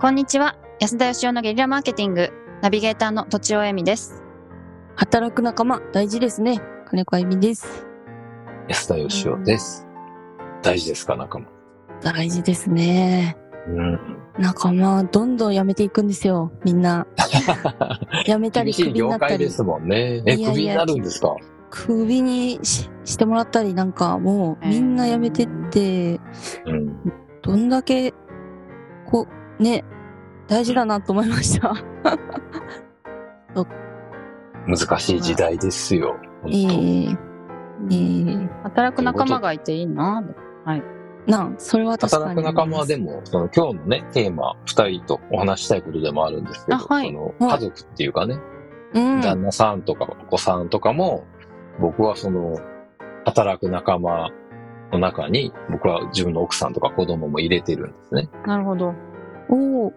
こんにちは。安田義雄のゲリラマーケティング、ナビゲーターの土地尾恵美です。働く仲間、大事ですね。金子あゆみです。安田義雄です。大事ですか、仲間。大事ですね。うん。仲間、どんどん辞めていくんですよ。みんな。辞めたり、ク厳しい業ビになったり界で、すもんね。え、クビになるんですか？クビにししてもらったり、なんかもう、みんな辞めてって、うん。どんだけ、こう、ね、大事だなと思いました。難しい時代ですよ。本ええええ働く仲間がいていいな。なあ、それは当確かに。働く仲間でも、その今日のね、テーマ、二人とお話したいことでもあるんですけど、あはいそのはい家族っていうかね、うん。旦那さんとかお子さんとかも、僕はその、働く仲間の中に、僕は自分の奥さんとか子供も入れてるんですね。なるほど。おお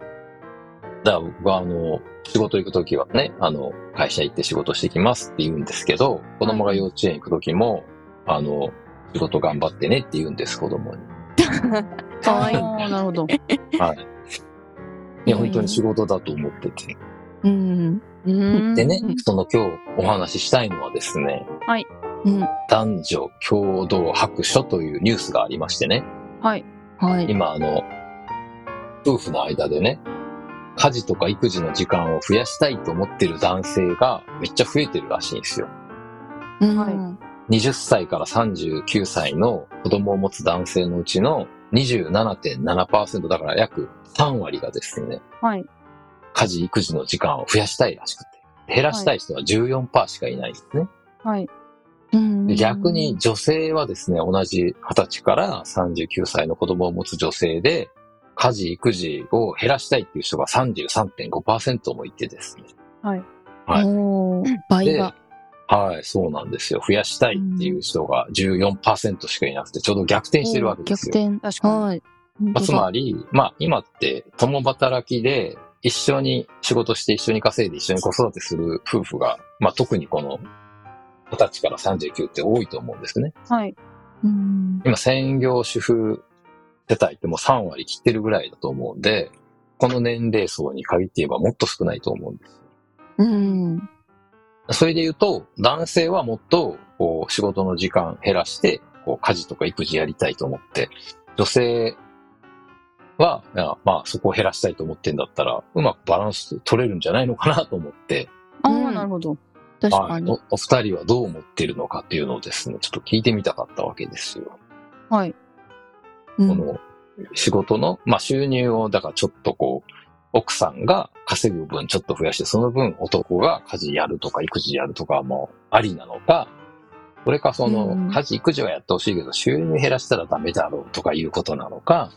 だから僕はあの、仕事行くときはね、あの、会社行って仕事してきますって言うんですけど、子供が幼稚園行くときも、あの、仕事頑張ってねって言うんです、子供に。かわいい。なるほど。はい。いや、本当に仕事だと思ってて。うん。うんでねうん、その今日お話ししたいのはですね、うん。男女共同白書というニュースがありましてね、はい。はい。今あの、夫婦の間でね、家事とか育児の時間を増やしたいと思ってる男性がめっちゃ増えてるらしいんですよ。うんはい20歳から39歳の子供を持つ男性のうちの27.7%だから約3割がですね、はい。家事育児の時間を増やしたいらしくて、減らしたい人は14%しかいないんですね。はい。逆に、女性はですね、同じ20歳から39歳の子供を持つ女性で、家事育児を減らしたいっていう人が33.5%もいてですね。はい。はい倍でが。はい、そうなんですよ。増やしたいっていう人が14%しかいなくて、ちょうど逆転してるわけですよ。逆転。確かにはい。まあ、つまり、まあ、今って共働きで一緒に仕事して一緒に稼いで一緒に子育てする夫婦が、まあ、特にこの20歳から39って多いと思うんですね。はい。うん。今、専業主婦世帯ってもう3割切ってるぐらいだと思うんで、この年齢層に限って言えばもっと少ないと思うんです。うん。それで言うと、男性はもっと、こう、仕事の時間減らして、こう、家事とか育児やりたいと思って、女性は、いやまあ、そこを減らしたいと思ってんだったら、うまくバランス取れるんじゃないのかなと思って、ああ、うんなるほど。確かに。お二人はどう思ってるのかっていうのをですね、ちょっと聞いてみたかったわけですよ。はい。うんこの、仕事の、まあ、収入を、だからちょっとこう、奥さんが稼ぐ分ちょっと増やして、その分男が家事やるとか育児やるとかもありなのか、それかその、うん家事育児はやってほしいけど、収入減らしたらダメだろうとかいうことなのか、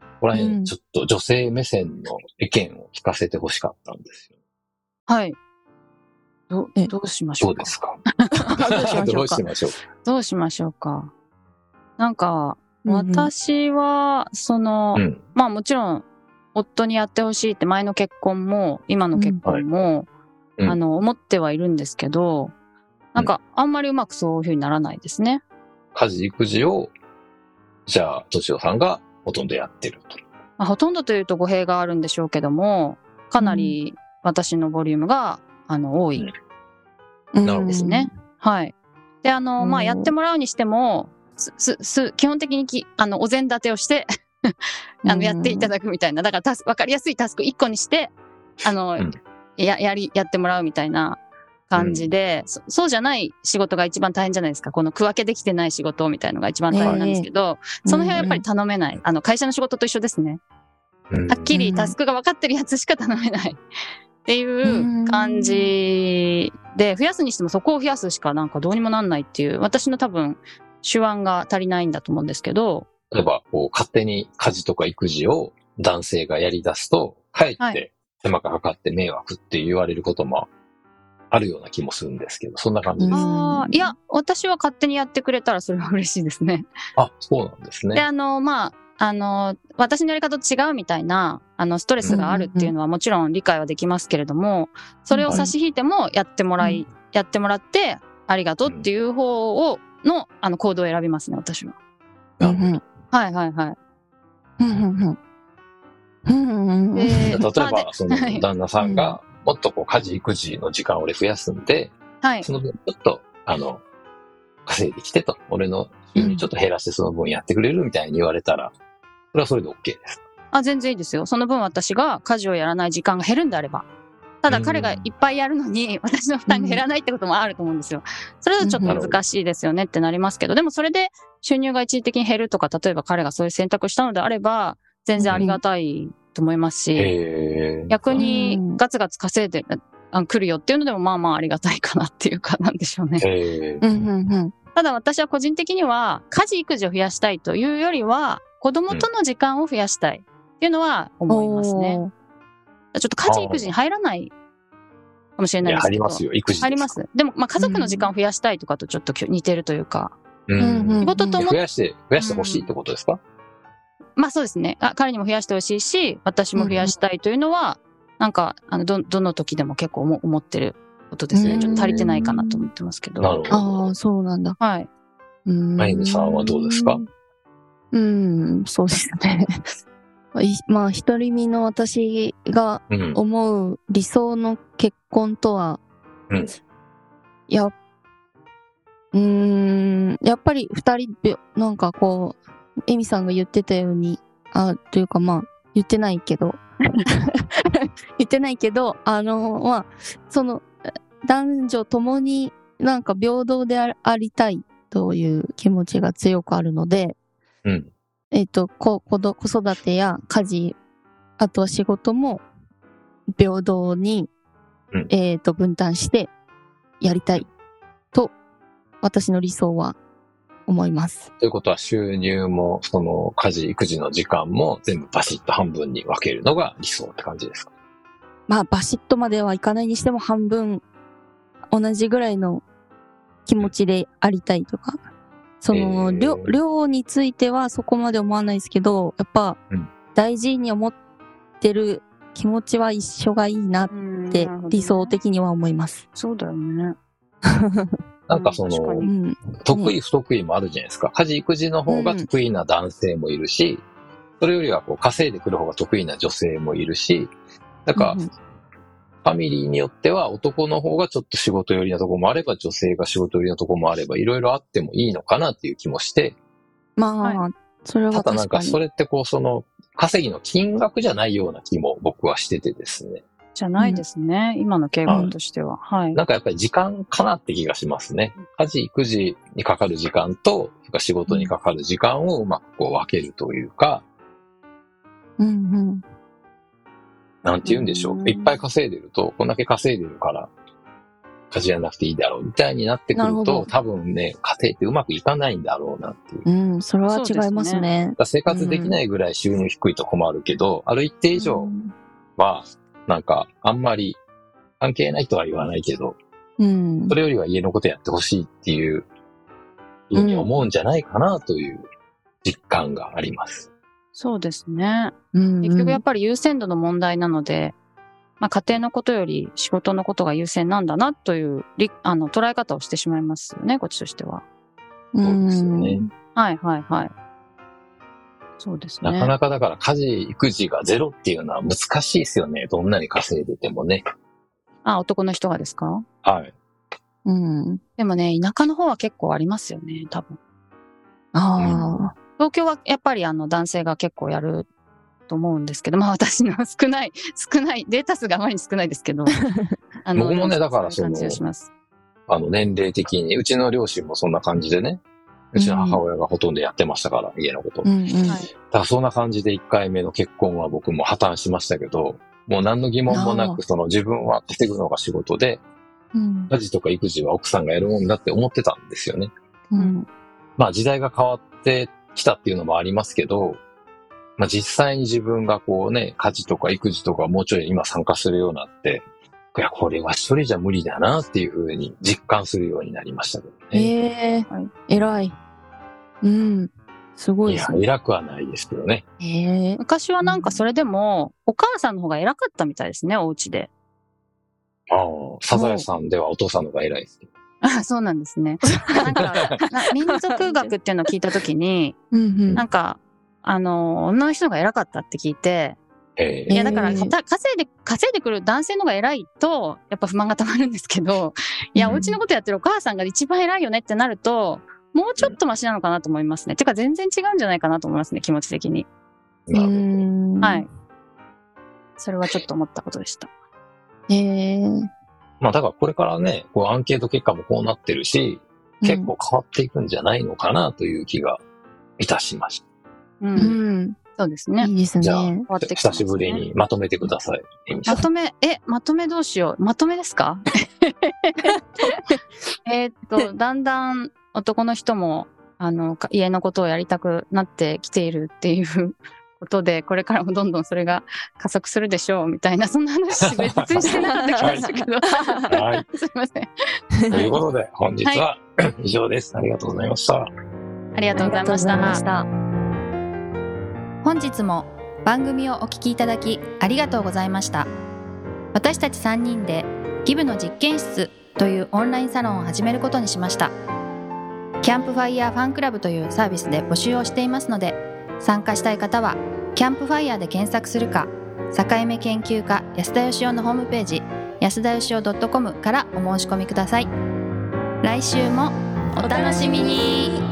ここらうん辺ちょっと女性目線の意見を聞かせてほしかったんですよ。はい。どえどうしましょうか？どうですか？どうしましょうか？どうし。ましょうどうしましょうか？なんか、私は、その、うん。まあもちろん、夫にやってほしいって前の結婚も、今の結婚も、うんあの、思ってはいるんですけど、なんか、あんまりうまくそういうふうにならないですね。家事育児を、じゃあ、とちおさんがほとんどやってると。まあ、ほとんどというと語弊があるんでしょうけども、かなり私のボリュームが、あの、多いうんなるほどですね。はい。で、あの、まあ、うんやってもらうにしても、す、す、す、基本的にき、あの、お膳立てをして、あの、やっていただくみたいな。だからタス、わかりやすいタスク1個にして、あの、うんや、やり、やってもらうみたいな感じで、そそうじゃない仕事が一番大変じゃないですか。この区分けできてない仕事みたいのが一番大変なんですけど、その辺はやっぱり頼めない。あの、会社の仕事と一緒ですね。うんはっきりタスクが分かってるやつしか頼めない。っていう感じで、増やすにしてもそこを増やすしかなんかどうにもなんないっていう、私の多分手腕が足りないんだと思うんですけど、例えば、こう、勝手に家事とか育児を男性がやり出すと、かえはって手間がかかって迷惑って言われることもあるような気もするんですけど、そんな感じです。うんああ、いや、私は勝手にやってくれたらそれは嬉しいですね。あ、そうなんですで、ね。あの、まあ、あの、私のやり方と違うみたいな、あの、ストレスがあるっていうのはもちろん理解はできますけれども、それを差し引いてもやってもらい、やってもらって、ありがとうっていう方を、の、あの、行動を選びますね、私は。うんうんはいはいはい。うんうんうんうんうんうんで例えまあば、でそのはい旦那さんが、もっとこう、家事育児の時間を俺増やすんで、はい。その分ちょっと、あの、稼いできてと、俺の収入ちょっと減らしてその分やってくれるみたいに言われたら、それはそれで OK です。あ、全然いいですよ。その分私が家事をやらない時間が減るんであれば。ただ彼がいっぱいやるのに、私の負担が減らないってこともあると思うんですよ。それはちょっと難しいですよねってなりますけど、でもそれで収入が一時的に減るとか、例えば彼がそういう選択したのであれば、全然ありがたいと思いますし、逆にうん。ガツガツ稼いであ来るよっていうのでもまあまあありがたいかなっていうかなんでしょうね。へー。うんうんうん。ただ私は個人的には家事育児を増やしたいというよりは子供との時間を増やしたいっていうのは思いますね。ちょっと家事育児に入らないかもしれないですけど。入りますよ、育児入ります。でも、まあ、家族の時間を増やしたいとかとちょっと似てるというか、うんうんうん仕事とも増、やして、増やしてほしいってことですか、まあそうですねあ。彼にも増やしてほしいし、私も増やしたいというのは、なんか、あの、ど、どの時でも結構思思ってることですね。うんちょっと足りてないかなと思ってますけど。なるほど。ああ、そうなんだ。はい。うんマイヌさんはどうですか？うん、そうですね。いまあ、独り身の私がうん。思う理想の結婚とは、うんや、うーん、やっぱり二人で、なんかこう、エミさんが言ってたように、あ、というかまあ、言ってないけど、言ってないけど、あの、まあ、その、男女ともになんか平等であありたいという気持ちが強くあるので、うん。えっ、と、こ、子ど、子育てや家事、あとは仕事も平等に、うんえっ、と、分担してやりたいと、私の理想は思います。ということは収入も、その家事、育児の時間も全部バシッと半分に分けるのが理想って感じですか？まあ、バシッとまではいかないにしても半分同じぐらいの気持ちでありたいとか、その、えー量、量についてはそこまで思わないですけど、やっぱうん、大事に思ってる気持ちは一緒がいいなって理想的には思います。そうだよね。なんかそのうん。得意不得意もあるじゃないですか。家事、育児の方が得意な男性もいるし、それよりはこう稼いでくる方が得意な女性もいるし、なんか、うんファミリーによっては男の方がちょっと仕事寄りなところもあれば、女性が仕事寄りなところもあれば、いろいろあってもいいのかなっていう気もして、まあ、はそれはただなんか。それってこうその、稼ぎの金額じゃないような気も僕はしててですね。じゃないですね。今の傾向としては。はい。なんかやっぱり時間かなって気がしますね。家事、育児にかかる時間と、仕事にかかる時間をうまくこう分けるというか、うんうん。なんて言うんでしょうんう。いっぱい稼いでると、こんだけ稼いでるから、家事やらなくていいだろうみたいになってくると多分ね、家庭ってうまくいかないんだろうなっていう。うん、それは違いますね。ら生活できないぐらい収入低いと困るけど、ある一定以上は、なんか、あんまり関係ないとは言わないけど、うん。それよりは家のことやってほしいっていう、ふうに思うんじゃないかなという実感があります。そうですね。うん結局やっぱり優先度の問題なので、まあ家庭のことより仕事のことが優先なんだなというりあの捉え方をしてしまいますよね、こっちとしては。そうですよね。はいはいはい。そうですね。なかなかだから家事、育児がゼロっていうのは難しいですよね。どんなに稼いでてもね。あ、男の人がですか？はい。うん。でもね、田舎の方は結構ありますよね、多分。ああ。東京はやっぱりあの男性が結構やると思うんですけど、まあ私の少ない、少ない、データ数があまりに少ないですけど。あ僕もねでだからそのがします。あの、年齢的に、うちの両親もそんな感じでね。うちの母親がほとんどやってましたから、家のこと。だうんうん。はいからそんな感じで1回目の結婚は僕も破綻しましたけど、もう何の疑問もなあく、その自分は稼ぐのが仕事で、うん。家事とか育児は奥さんがやるもんだって思ってたんですよね。うん。まあ時代が変わってきたっていうのもありますけど、まあ実際に自分がこうね、家事とか育児とかもうちょい今参加するようになって、いや、これは一人じゃ無理だなっていうふうに実感するようになりましたけどね。ええはい偉い。うん。すごいいやです、ね。偉くはないですけどね。ええ昔はなんかそれでも、お母さんの方が偉かったみたいですね、お家で。ああ、サザエさんではお父さんの方が偉いですけど。あそうなんですね。なんか、な民族学っていうのを聞いたときに。なんか、あの、女の人が偉かったって聞いて、えいや、だから、稼いで、稼いでくる男性のが偉いと、やっぱ不満がたまるんですけど、いや、うんお家のことやってるお母さんが一番偉いよねってなると、もうちょっとマシなのかなと思いますね。てか、全然違うんじゃないかなと思いますね、気持ち的に。はい。それはちょっと思ったことでした。えー、まあだからこれからね、こうアンケート結果もこうなってるし、結構変わっていくんじゃないのかなという気がいたしました。う。うんん。そうですねい。いですじゃあね。久しぶりにまとめてください。まとめ、え、まとめどうしよう。まとめですか？えーっと、だんだん男の人も、あの、か家のことをやりたくなってきているっていうことで、これからもどんどんそれが加速するでしょう、みたいな、そんな話別にしてなかった気がしたけど。はい。すいません。ということで、本日は以上です。ありがとうございました。ありがとうございました。本日も番組をお聞きいただきありがとうございました私たち3人でギブの実験室というオンラインサロンを始めることにしましたキャンプファイヤーファンクラブというサービスで募集をしていますので参加したい方はキャンプファイヤーで検索するか境目研究家安田佳生のホームページ安田義雄 .com からお申し込みください。来週もお楽しみに。